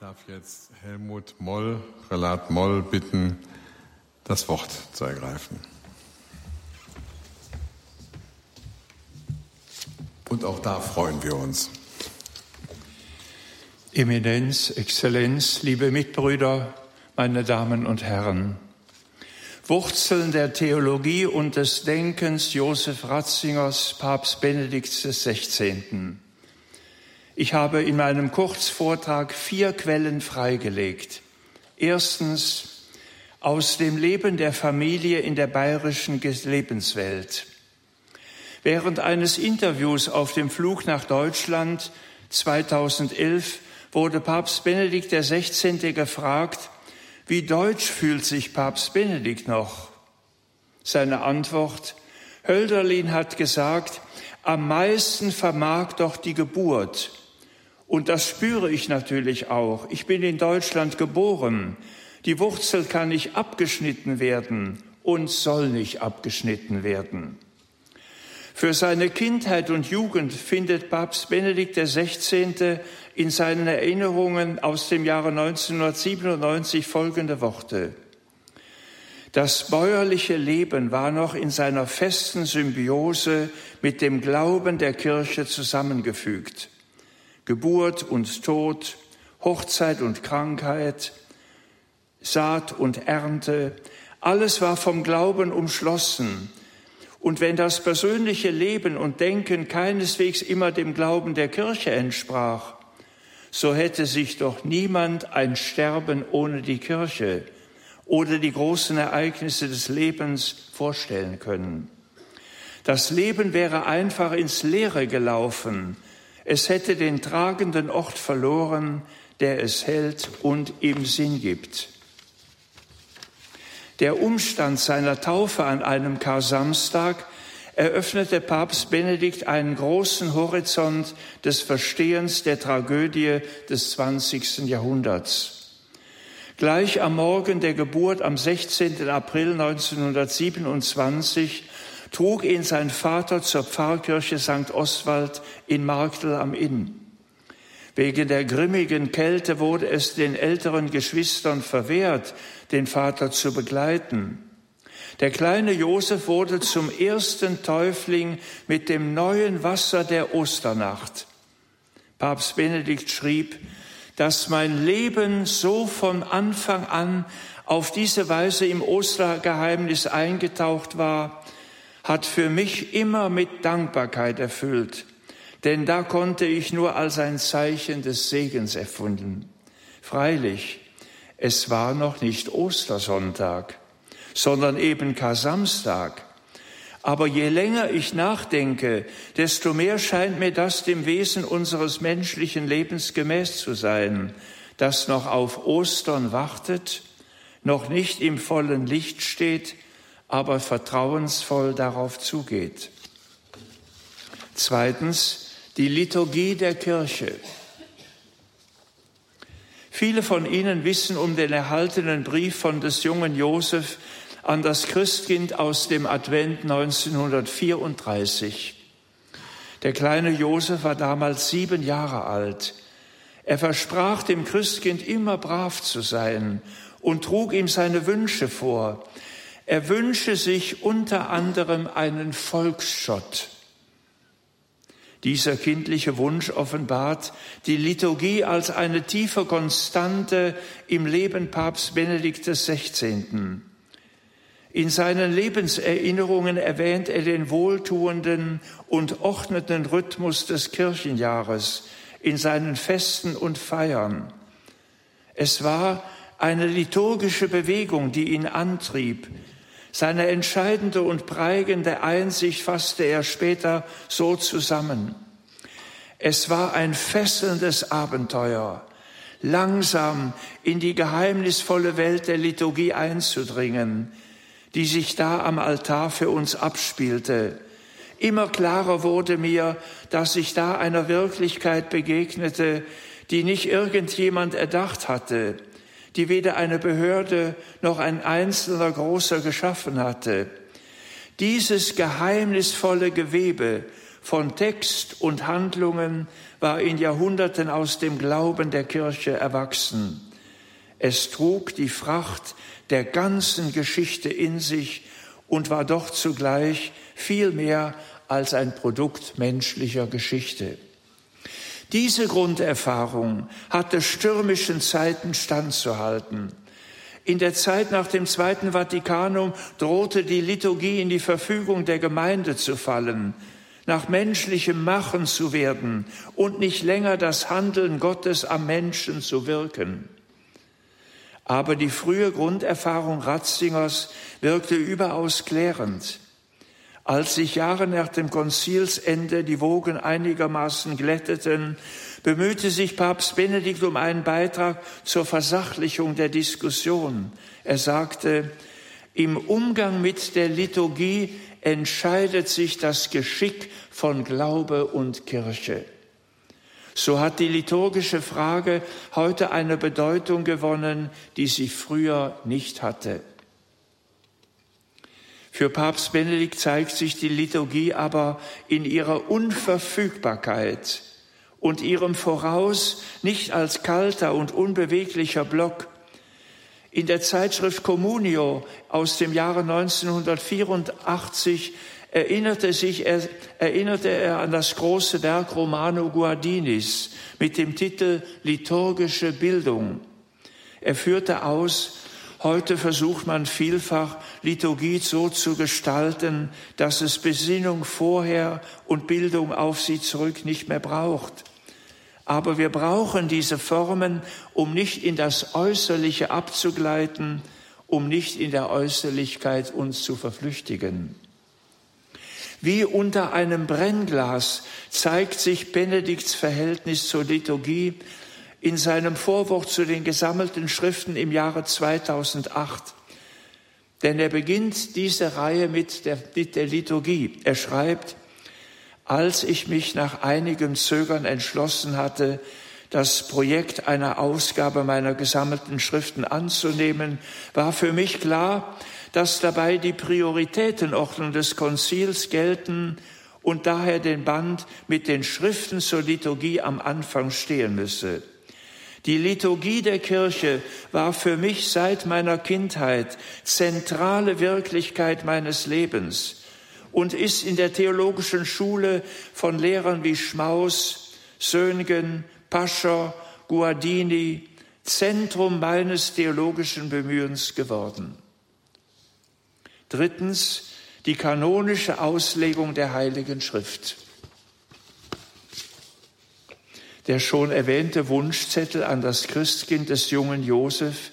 darf jetzt Helmut Moll, Relat Moll bitten, das Wort zu ergreifen. Und auch da freuen wir uns. Eminenz, Exzellenz, liebe Mitbrüder, meine Damen und Herren. Wurzeln der Theologie und des Denkens Josef Ratzingers, Papst Benedikts XVI. Ich habe in meinem Kurzvortrag vier Quellen freigelegt. Erstens aus dem Leben der Familie in der bayerischen Lebenswelt. Während eines Interviews auf dem Flug nach Deutschland 2011 wurde Papst Benedikt XVI. gefragt, wie deutsch fühlt sich Papst Benedikt noch? Seine Antwort, Hölderlin hat gesagt, am meisten vermag doch die Geburt. Und das spüre ich natürlich auch. Ich bin in Deutschland geboren. Die Wurzel kann nicht abgeschnitten werden und soll nicht abgeschnitten werden. Für seine Kindheit und Jugend findet Papst Benedikt XVI. in seinen Erinnerungen aus dem Jahre 1997 folgende Worte. Das bäuerliche Leben war noch in seiner festen Symbiose mit dem Glauben der Kirche zusammengefügt. Geburt und Tod, Hochzeit und Krankheit, Saat und Ernte, alles war vom Glauben umschlossen. Und wenn das persönliche Leben und Denken keineswegs immer dem Glauben der Kirche entsprach, so hätte sich doch niemand ein Sterben ohne die Kirche oder die großen Ereignisse des Lebens vorstellen können. Das Leben wäre einfach ins Leere gelaufen, es hätte den tragenden Ort verloren, der es hält und ihm Sinn gibt. Der Umstand seiner Taufe an einem Kar-Samstag eröffnete Papst Benedikt einen großen Horizont des Verstehens der Tragödie des 20. Jahrhunderts. Gleich am Morgen der Geburt am 16. April 1927 trug ihn sein Vater zur Pfarrkirche St. Oswald in Marktel am Inn. Wegen der grimmigen Kälte wurde es den älteren Geschwistern verwehrt, den Vater zu begleiten. Der kleine Josef wurde zum ersten Täufling mit dem neuen Wasser der Osternacht. Papst Benedikt schrieb, dass mein Leben so von Anfang an auf diese Weise im Ostergeheimnis eingetaucht war, hat für mich immer mit Dankbarkeit erfüllt, denn da konnte ich nur als ein Zeichen des Segens erfunden. Freilich, es war noch nicht Ostersonntag, sondern eben Kasamstag. Aber je länger ich nachdenke, desto mehr scheint mir das dem Wesen unseres menschlichen Lebens gemäß zu sein, das noch auf Ostern wartet, noch nicht im vollen Licht steht, aber vertrauensvoll darauf zugeht. Zweitens, die Liturgie der Kirche. Viele von Ihnen wissen um den erhaltenen Brief von des jungen Josef an das Christkind aus dem Advent 1934. Der kleine Josef war damals sieben Jahre alt. Er versprach dem Christkind immer brav zu sein und trug ihm seine Wünsche vor. Er wünsche sich unter anderem einen Volksschott. Dieser kindliche Wunsch offenbart die Liturgie als eine tiefe Konstante im Leben Papst Benedikt XVI. In seinen Lebenserinnerungen erwähnt er den wohltuenden und ordneten Rhythmus des Kirchenjahres in seinen Festen und Feiern. Es war eine liturgische Bewegung, die ihn antrieb, seine entscheidende und prägende Einsicht fasste er später so zusammen. Es war ein fesselndes Abenteuer, langsam in die geheimnisvolle Welt der Liturgie einzudringen, die sich da am Altar für uns abspielte. Immer klarer wurde mir, dass ich da einer Wirklichkeit begegnete, die nicht irgendjemand erdacht hatte, die weder eine Behörde noch ein einzelner Großer geschaffen hatte. Dieses geheimnisvolle Gewebe von Text und Handlungen war in Jahrhunderten aus dem Glauben der Kirche erwachsen. Es trug die Fracht der ganzen Geschichte in sich und war doch zugleich viel mehr als ein Produkt menschlicher Geschichte. Diese Grunderfahrung hatte stürmischen Zeiten standzuhalten. In der Zeit nach dem Zweiten Vatikanum drohte die Liturgie in die Verfügung der Gemeinde zu fallen, nach menschlichem Machen zu werden und nicht länger das Handeln Gottes am Menschen zu wirken. Aber die frühe Grunderfahrung Ratzingers wirkte überaus klärend. Als sich Jahre nach dem Konzilsende die Wogen einigermaßen glätteten, bemühte sich Papst Benedikt um einen Beitrag zur Versachlichung der Diskussion. Er sagte, im Umgang mit der Liturgie entscheidet sich das Geschick von Glaube und Kirche. So hat die liturgische Frage heute eine Bedeutung gewonnen, die sie früher nicht hatte. Für Papst Benedikt zeigt sich die Liturgie aber in ihrer Unverfügbarkeit und ihrem Voraus nicht als kalter und unbeweglicher Block. In der Zeitschrift Communio aus dem Jahre 1984 erinnerte, sich, er, erinnerte er an das große Werk Romano Guardinis mit dem Titel Liturgische Bildung. Er führte aus, Heute versucht man vielfach, Liturgie so zu gestalten, dass es Besinnung vorher und Bildung auf sie zurück nicht mehr braucht. Aber wir brauchen diese Formen, um nicht in das Äußerliche abzugleiten, um nicht in der Äußerlichkeit uns zu verflüchtigen. Wie unter einem Brennglas zeigt sich Benedikts Verhältnis zur Liturgie in seinem Vorwort zu den gesammelten Schriften im Jahre 2008. Denn er beginnt diese Reihe mit der, mit der Liturgie. Er schreibt, als ich mich nach einigem Zögern entschlossen hatte, das Projekt einer Ausgabe meiner gesammelten Schriften anzunehmen, war für mich klar, dass dabei die Prioritätenordnung des Konzils gelten und daher den Band mit den Schriften zur Liturgie am Anfang stehen müsse. Die Liturgie der Kirche war für mich seit meiner Kindheit zentrale Wirklichkeit meines Lebens und ist in der theologischen Schule von Lehrern wie Schmaus, Söhngen, Pascher, Guardini Zentrum meines theologischen Bemühens geworden. Drittens die kanonische Auslegung der Heiligen Schrift. Der schon erwähnte Wunschzettel an das Christkind des jungen Josef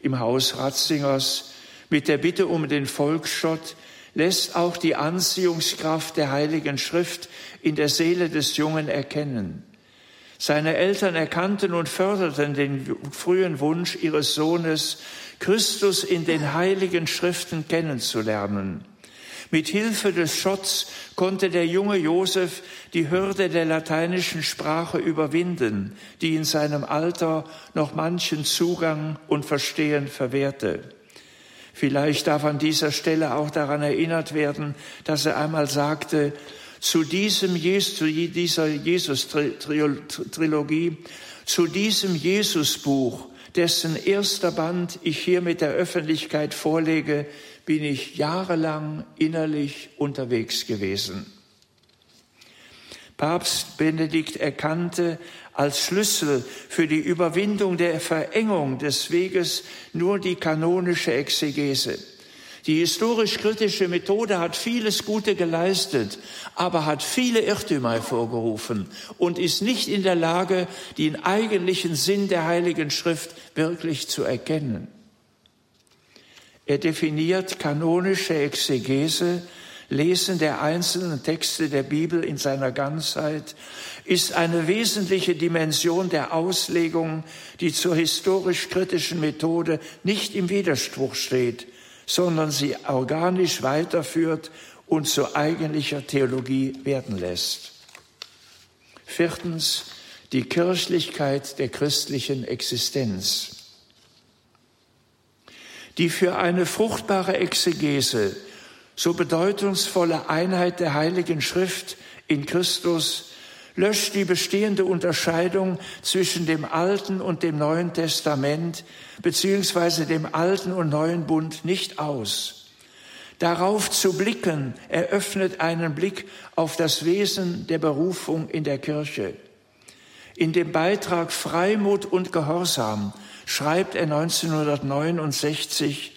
im Haus Ratzingers mit der Bitte um den Volksschott lässt auch die Anziehungskraft der Heiligen Schrift in der Seele des Jungen erkennen. Seine Eltern erkannten und förderten den frühen Wunsch ihres Sohnes, Christus in den heiligen Schriften kennenzulernen. Mit Hilfe des Schotts konnte der junge Josef die Hürde der lateinischen Sprache überwinden, die in seinem Alter noch manchen Zugang und Verstehen verwehrte. Vielleicht darf an dieser Stelle auch daran erinnert werden, dass er einmal sagte, zu diesem Jesus, zu dieser Jesus-Trilogie, zu diesem Jesus-Buch, dessen erster Band ich hier mit der Öffentlichkeit vorlege, bin ich jahrelang innerlich unterwegs gewesen. Papst Benedikt erkannte als Schlüssel für die Überwindung der Verengung des Weges nur die kanonische Exegese. Die historisch-kritische Methode hat vieles Gute geleistet, aber hat viele Irrtümer hervorgerufen und ist nicht in der Lage, den eigentlichen Sinn der Heiligen Schrift wirklich zu erkennen. Er definiert kanonische Exegese, Lesen der einzelnen Texte der Bibel in seiner Ganzheit ist eine wesentliche Dimension der Auslegung, die zur historisch-kritischen Methode nicht im Widerspruch steht, sondern sie organisch weiterführt und zu eigentlicher Theologie werden lässt. Viertens, die Kirchlichkeit der christlichen Existenz die für eine fruchtbare Exegese so bedeutungsvolle Einheit der Heiligen Schrift in Christus löscht die bestehende Unterscheidung zwischen dem Alten und dem Neuen Testament beziehungsweise dem Alten und Neuen Bund nicht aus. Darauf zu blicken eröffnet einen Blick auf das Wesen der Berufung in der Kirche. In dem Beitrag Freimut und Gehorsam schreibt er 1969,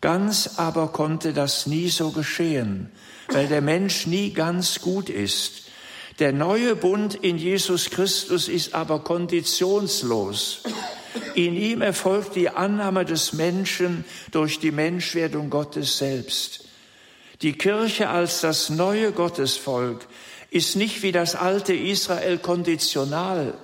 Ganz aber konnte das nie so geschehen, weil der Mensch nie ganz gut ist. Der neue Bund in Jesus Christus ist aber konditionslos. In ihm erfolgt die Annahme des Menschen durch die Menschwerdung Gottes selbst. Die Kirche als das neue Gottesvolk ist nicht wie das alte Israel konditional,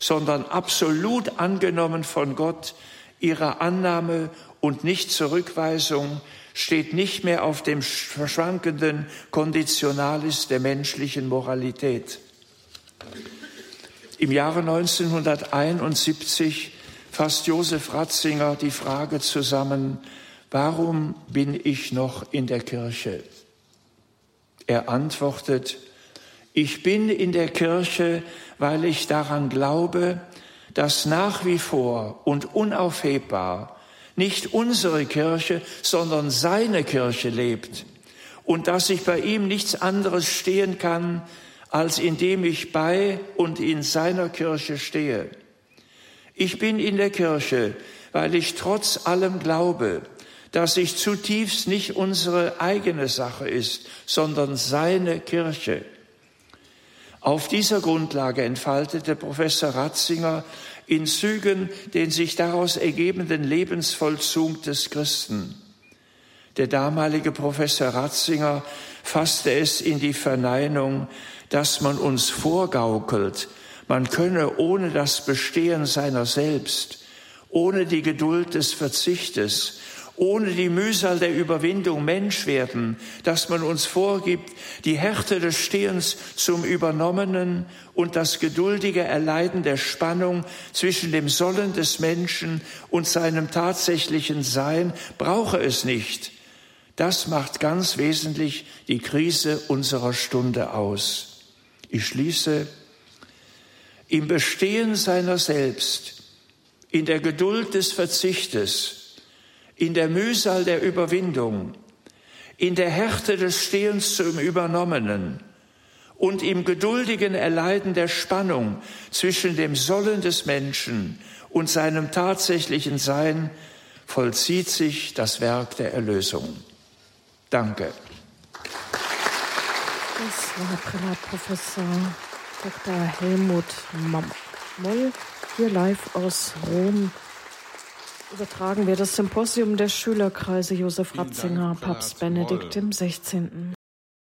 sondern absolut angenommen von Gott. Ihre Annahme und nicht Zurückweisung steht nicht mehr auf dem verschwankenden Konditionalis der menschlichen Moralität. Im Jahre 1971 fasst Josef Ratzinger die Frage zusammen, warum bin ich noch in der Kirche? Er antwortet, ich bin in der Kirche, weil ich daran glaube, dass nach wie vor und unaufhebbar nicht unsere Kirche, sondern seine Kirche lebt und dass ich bei ihm nichts anderes stehen kann, als indem ich bei und in seiner Kirche stehe. Ich bin in der Kirche, weil ich trotz allem glaube, dass ich zutiefst nicht unsere eigene Sache ist, sondern seine Kirche. Auf dieser Grundlage entfaltete Professor Ratzinger in Zügen den sich daraus ergebenden Lebensvollzug des Christen. Der damalige Professor Ratzinger fasste es in die Verneinung, dass man uns vorgaukelt, man könne ohne das Bestehen seiner selbst, ohne die Geduld des Verzichtes, ohne die Mühsal der Überwindung Mensch werden, dass man uns vorgibt, die Härte des Stehens zum Übernommenen und das geduldige Erleiden der Spannung zwischen dem Sollen des Menschen und seinem tatsächlichen Sein brauche es nicht. Das macht ganz wesentlich die Krise unserer Stunde aus. Ich schließe, im Bestehen seiner selbst, in der Geduld des Verzichtes, in der Mühsal der Überwindung, in der Härte des Stehens zum Übernommenen und im geduldigen Erleiden der Spannung zwischen dem Sollen des Menschen und seinem tatsächlichen Sein vollzieht sich das Werk der Erlösung. Danke. Das war Prälatprofessor Dr. Helmut Moll hier live aus Rom übertragen wir das Symposium der Schülerkreise Josef Ratzinger, Papst Benedikt im 16.